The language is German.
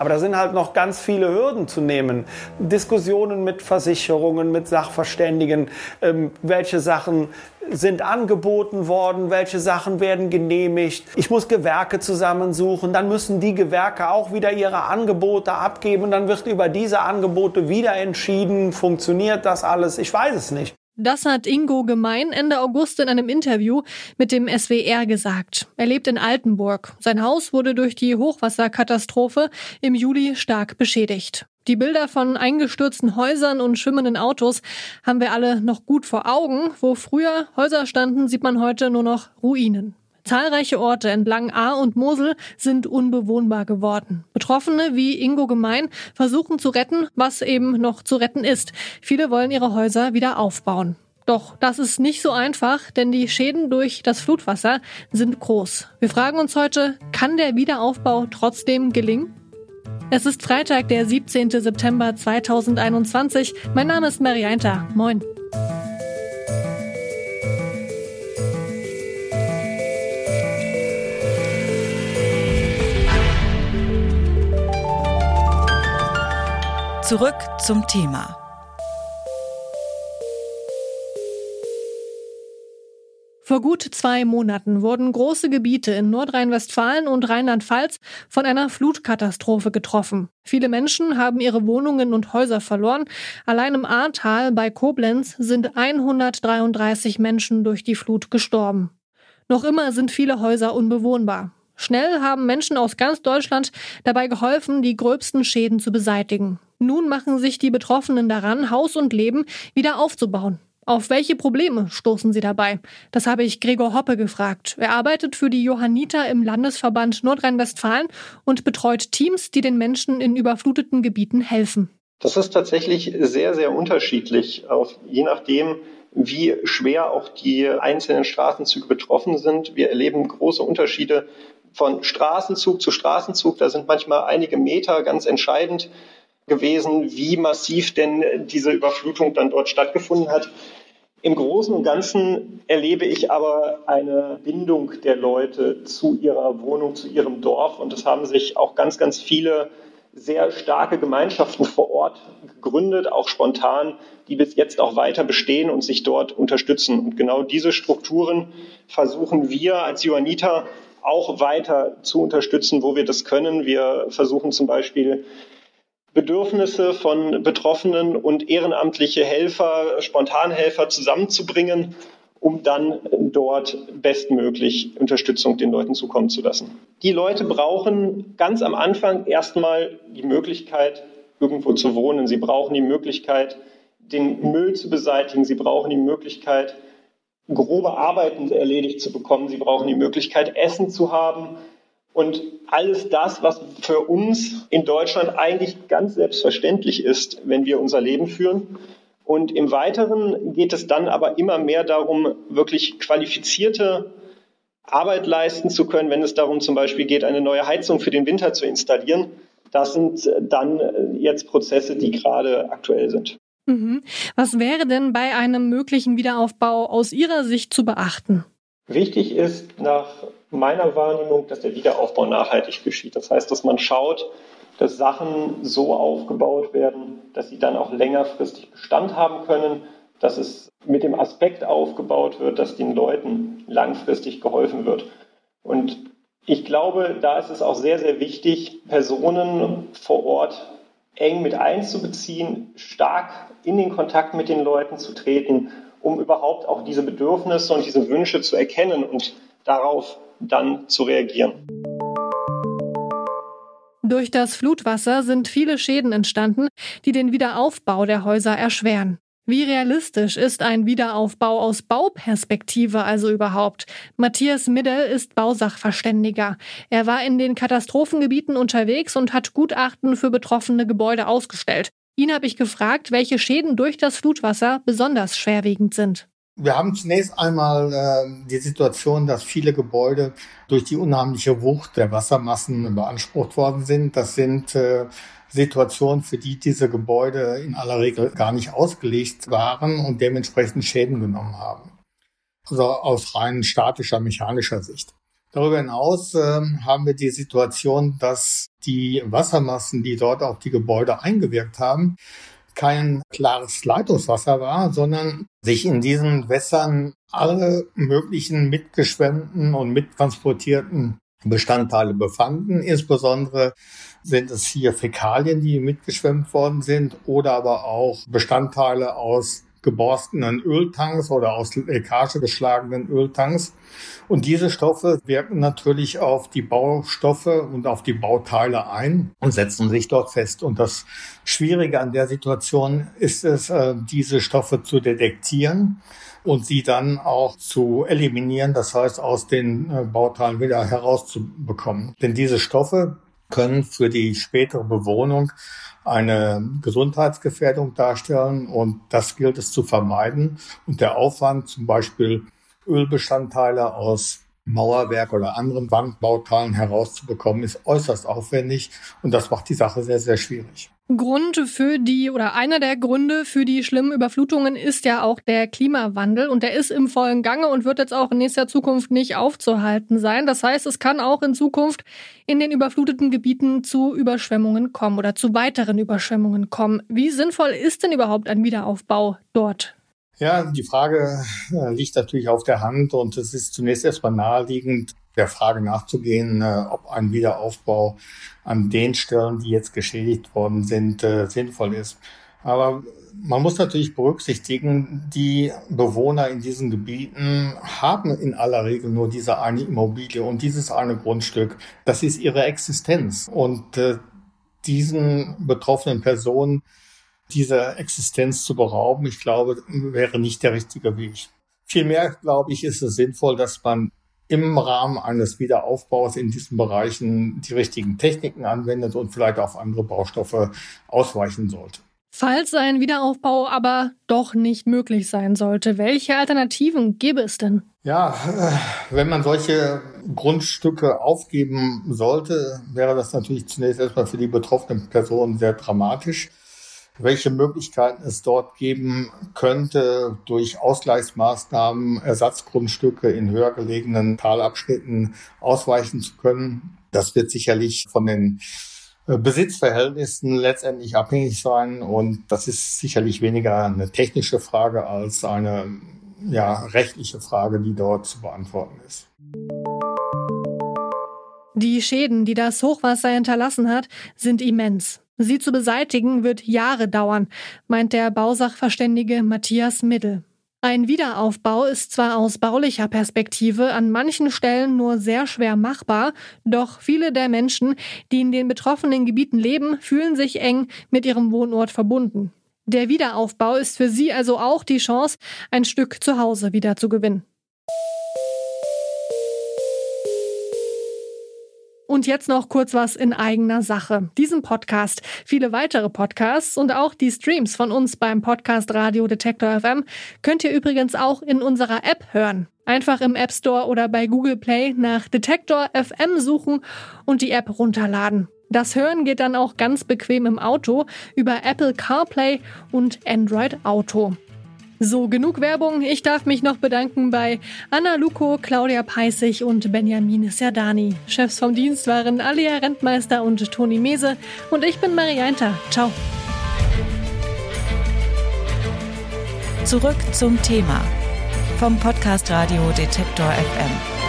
Aber da sind halt noch ganz viele Hürden zu nehmen. Diskussionen mit Versicherungen, mit Sachverständigen, ähm, welche Sachen sind angeboten worden, welche Sachen werden genehmigt. Ich muss Gewerke zusammensuchen, dann müssen die Gewerke auch wieder ihre Angebote abgeben, dann wird über diese Angebote wieder entschieden, funktioniert das alles, ich weiß es nicht. Das hat Ingo Gemein Ende August in einem Interview mit dem SWR gesagt. Er lebt in Altenburg. Sein Haus wurde durch die Hochwasserkatastrophe im Juli stark beschädigt. Die Bilder von eingestürzten Häusern und schwimmenden Autos haben wir alle noch gut vor Augen. Wo früher Häuser standen, sieht man heute nur noch Ruinen. Zahlreiche Orte entlang Ahr und Mosel sind unbewohnbar geworden. Betroffene wie Ingo Gemein versuchen zu retten, was eben noch zu retten ist. Viele wollen ihre Häuser wieder aufbauen. Doch das ist nicht so einfach, denn die Schäden durch das Flutwasser sind groß. Wir fragen uns heute, kann der Wiederaufbau trotzdem gelingen? Es ist Freitag, der 17. September 2021. Mein Name ist Marianta. Moin. Zurück zum Thema. Vor gut zwei Monaten wurden große Gebiete in Nordrhein-Westfalen und Rheinland-Pfalz von einer Flutkatastrophe getroffen. Viele Menschen haben ihre Wohnungen und Häuser verloren. Allein im Ahrtal bei Koblenz sind 133 Menschen durch die Flut gestorben. Noch immer sind viele Häuser unbewohnbar. Schnell haben Menschen aus ganz Deutschland dabei geholfen, die gröbsten Schäden zu beseitigen. Nun machen sich die Betroffenen daran, Haus und Leben wieder aufzubauen. Auf welche Probleme stoßen sie dabei? Das habe ich Gregor Hoppe gefragt. Er arbeitet für die Johanniter im Landesverband Nordrhein-Westfalen und betreut Teams, die den Menschen in überfluteten Gebieten helfen. Das ist tatsächlich sehr, sehr unterschiedlich, je nachdem, wie schwer auch die einzelnen Straßenzüge betroffen sind. Wir erleben große Unterschiede von Straßenzug zu Straßenzug. Da sind manchmal einige Meter ganz entscheidend gewesen, wie massiv denn diese Überflutung dann dort stattgefunden hat. Im Großen und Ganzen erlebe ich aber eine Bindung der Leute zu ihrer Wohnung, zu ihrem Dorf. Und es haben sich auch ganz, ganz viele sehr starke Gemeinschaften vor Ort gegründet, auch spontan, die bis jetzt auch weiter bestehen und sich dort unterstützen. Und genau diese Strukturen versuchen wir als Johanniter auch weiter zu unterstützen, wo wir das können. Wir versuchen zum Beispiel Bedürfnisse von Betroffenen und ehrenamtliche Helfer, Spontanhelfer zusammenzubringen, um dann dort bestmöglich Unterstützung den Leuten zukommen zu lassen. Die Leute brauchen ganz am Anfang erstmal die Möglichkeit, irgendwo zu wohnen. Sie brauchen die Möglichkeit, den Müll zu beseitigen. Sie brauchen die Möglichkeit, grobe Arbeiten erledigt zu bekommen. Sie brauchen die Möglichkeit, Essen zu haben. Und alles das, was für uns in Deutschland eigentlich ganz selbstverständlich ist, wenn wir unser Leben führen. Und im Weiteren geht es dann aber immer mehr darum, wirklich qualifizierte Arbeit leisten zu können, wenn es darum zum Beispiel geht, eine neue Heizung für den Winter zu installieren. Das sind dann jetzt Prozesse, die gerade aktuell sind. Mhm. Was wäre denn bei einem möglichen Wiederaufbau aus Ihrer Sicht zu beachten? Wichtig ist nach meiner Wahrnehmung, dass der Wiederaufbau nachhaltig geschieht. Das heißt, dass man schaut, dass Sachen so aufgebaut werden, dass sie dann auch längerfristig Bestand haben können, dass es mit dem Aspekt aufgebaut wird, dass den Leuten langfristig geholfen wird. Und ich glaube, da ist es auch sehr, sehr wichtig, Personen vor Ort eng mit einzubeziehen, stark in den Kontakt mit den Leuten zu treten, um überhaupt auch diese Bedürfnisse und diese Wünsche zu erkennen und darauf dann zu reagieren. Durch das Flutwasser sind viele Schäden entstanden, die den Wiederaufbau der Häuser erschweren. Wie realistisch ist ein Wiederaufbau aus Bauperspektive also überhaupt? Matthias Middel ist Bausachverständiger. Er war in den Katastrophengebieten unterwegs und hat Gutachten für betroffene Gebäude ausgestellt. Ihn habe ich gefragt, welche Schäden durch das Flutwasser besonders schwerwiegend sind. Wir haben zunächst einmal äh, die Situation, dass viele Gebäude durch die unheimliche Wucht der Wassermassen beansprucht worden sind. Das sind äh, Situationen, für die diese Gebäude in aller Regel gar nicht ausgelegt waren und dementsprechend Schäden genommen haben. Also aus rein statischer, mechanischer Sicht. Darüber hinaus äh, haben wir die Situation, dass die Wassermassen, die dort auf die Gebäude eingewirkt haben, kein klares Leitungswasser war, sondern sich in diesen Wässern alle möglichen mitgeschwemmten und mittransportierten Bestandteile befanden. Insbesondere sind es hier Fäkalien, die mitgeschwemmt worden sind oder aber auch Bestandteile aus geborstenen Öltanks oder aus Leckage geschlagenen Öltanks. Und diese Stoffe wirken natürlich auf die Baustoffe und auf die Bauteile ein und setzen sich dort fest. Und das Schwierige an der Situation ist es, äh, diese Stoffe zu detektieren und sie dann auch zu eliminieren, das heißt aus den äh, Bauteilen wieder herauszubekommen. Denn diese Stoffe können für die spätere Bewohnung eine Gesundheitsgefährdung darstellen und das gilt es zu vermeiden. Und der Aufwand, zum Beispiel Ölbestandteile aus Mauerwerk oder anderen Wandbauteilen herauszubekommen, ist äußerst aufwendig und das macht die Sache sehr, sehr schwierig. Grund für die oder einer der Gründe für die schlimmen Überflutungen ist ja auch der Klimawandel und der ist im vollen Gange und wird jetzt auch in nächster Zukunft nicht aufzuhalten sein. Das heißt, es kann auch in Zukunft in den überfluteten Gebieten zu Überschwemmungen kommen oder zu weiteren Überschwemmungen kommen. Wie sinnvoll ist denn überhaupt ein Wiederaufbau dort? Ja, die Frage äh, liegt natürlich auf der Hand und es ist zunächst erstmal naheliegend, der Frage nachzugehen, äh, ob ein Wiederaufbau an den Stellen, die jetzt geschädigt worden sind, äh, sinnvoll ist. Aber man muss natürlich berücksichtigen, die Bewohner in diesen Gebieten haben in aller Regel nur diese eine Immobilie und dieses eine Grundstück. Das ist ihre Existenz. Und diesen betroffenen Personen dieser Existenz zu berauben, ich glaube, wäre nicht der richtige Weg. Vielmehr, glaube ich, ist es sinnvoll, dass man im Rahmen eines Wiederaufbaus in diesen Bereichen die richtigen Techniken anwendet und vielleicht auf andere Baustoffe ausweichen sollte. Falls ein Wiederaufbau aber doch nicht möglich sein sollte, welche Alternativen gäbe es denn? Ja, wenn man solche Grundstücke aufgeben sollte, wäre das natürlich zunächst erstmal für die betroffenen Personen sehr dramatisch welche Möglichkeiten es dort geben könnte, durch Ausgleichsmaßnahmen Ersatzgrundstücke in höher gelegenen Talabschnitten ausweichen zu können. Das wird sicherlich von den äh, Besitzverhältnissen letztendlich abhängig sein und das ist sicherlich weniger eine technische Frage als eine ja, rechtliche Frage, die dort zu beantworten ist. Die Schäden, die das Hochwasser hinterlassen hat, sind immens. Sie zu beseitigen wird Jahre dauern, meint der Bausachverständige Matthias Middel. Ein Wiederaufbau ist zwar aus baulicher Perspektive an manchen Stellen nur sehr schwer machbar, doch viele der Menschen, die in den betroffenen Gebieten leben, fühlen sich eng mit ihrem Wohnort verbunden. Der Wiederaufbau ist für sie also auch die Chance, ein Stück zu Hause wieder zu gewinnen. Und jetzt noch kurz was in eigener Sache. Diesen Podcast, viele weitere Podcasts und auch die Streams von uns beim Podcast Radio Detektor FM könnt ihr übrigens auch in unserer App hören. Einfach im App Store oder bei Google Play nach Detektor FM suchen und die App runterladen. Das Hören geht dann auch ganz bequem im Auto über Apple CarPlay und Android Auto. So, genug Werbung. Ich darf mich noch bedanken bei Anna Luko, Claudia Peissig und Benjamin Serdani. Chefs vom Dienst waren Alia Rentmeister und Toni Mese. Und ich bin Marianta. Ciao. Zurück zum Thema vom Podcast Radio Detektor FM.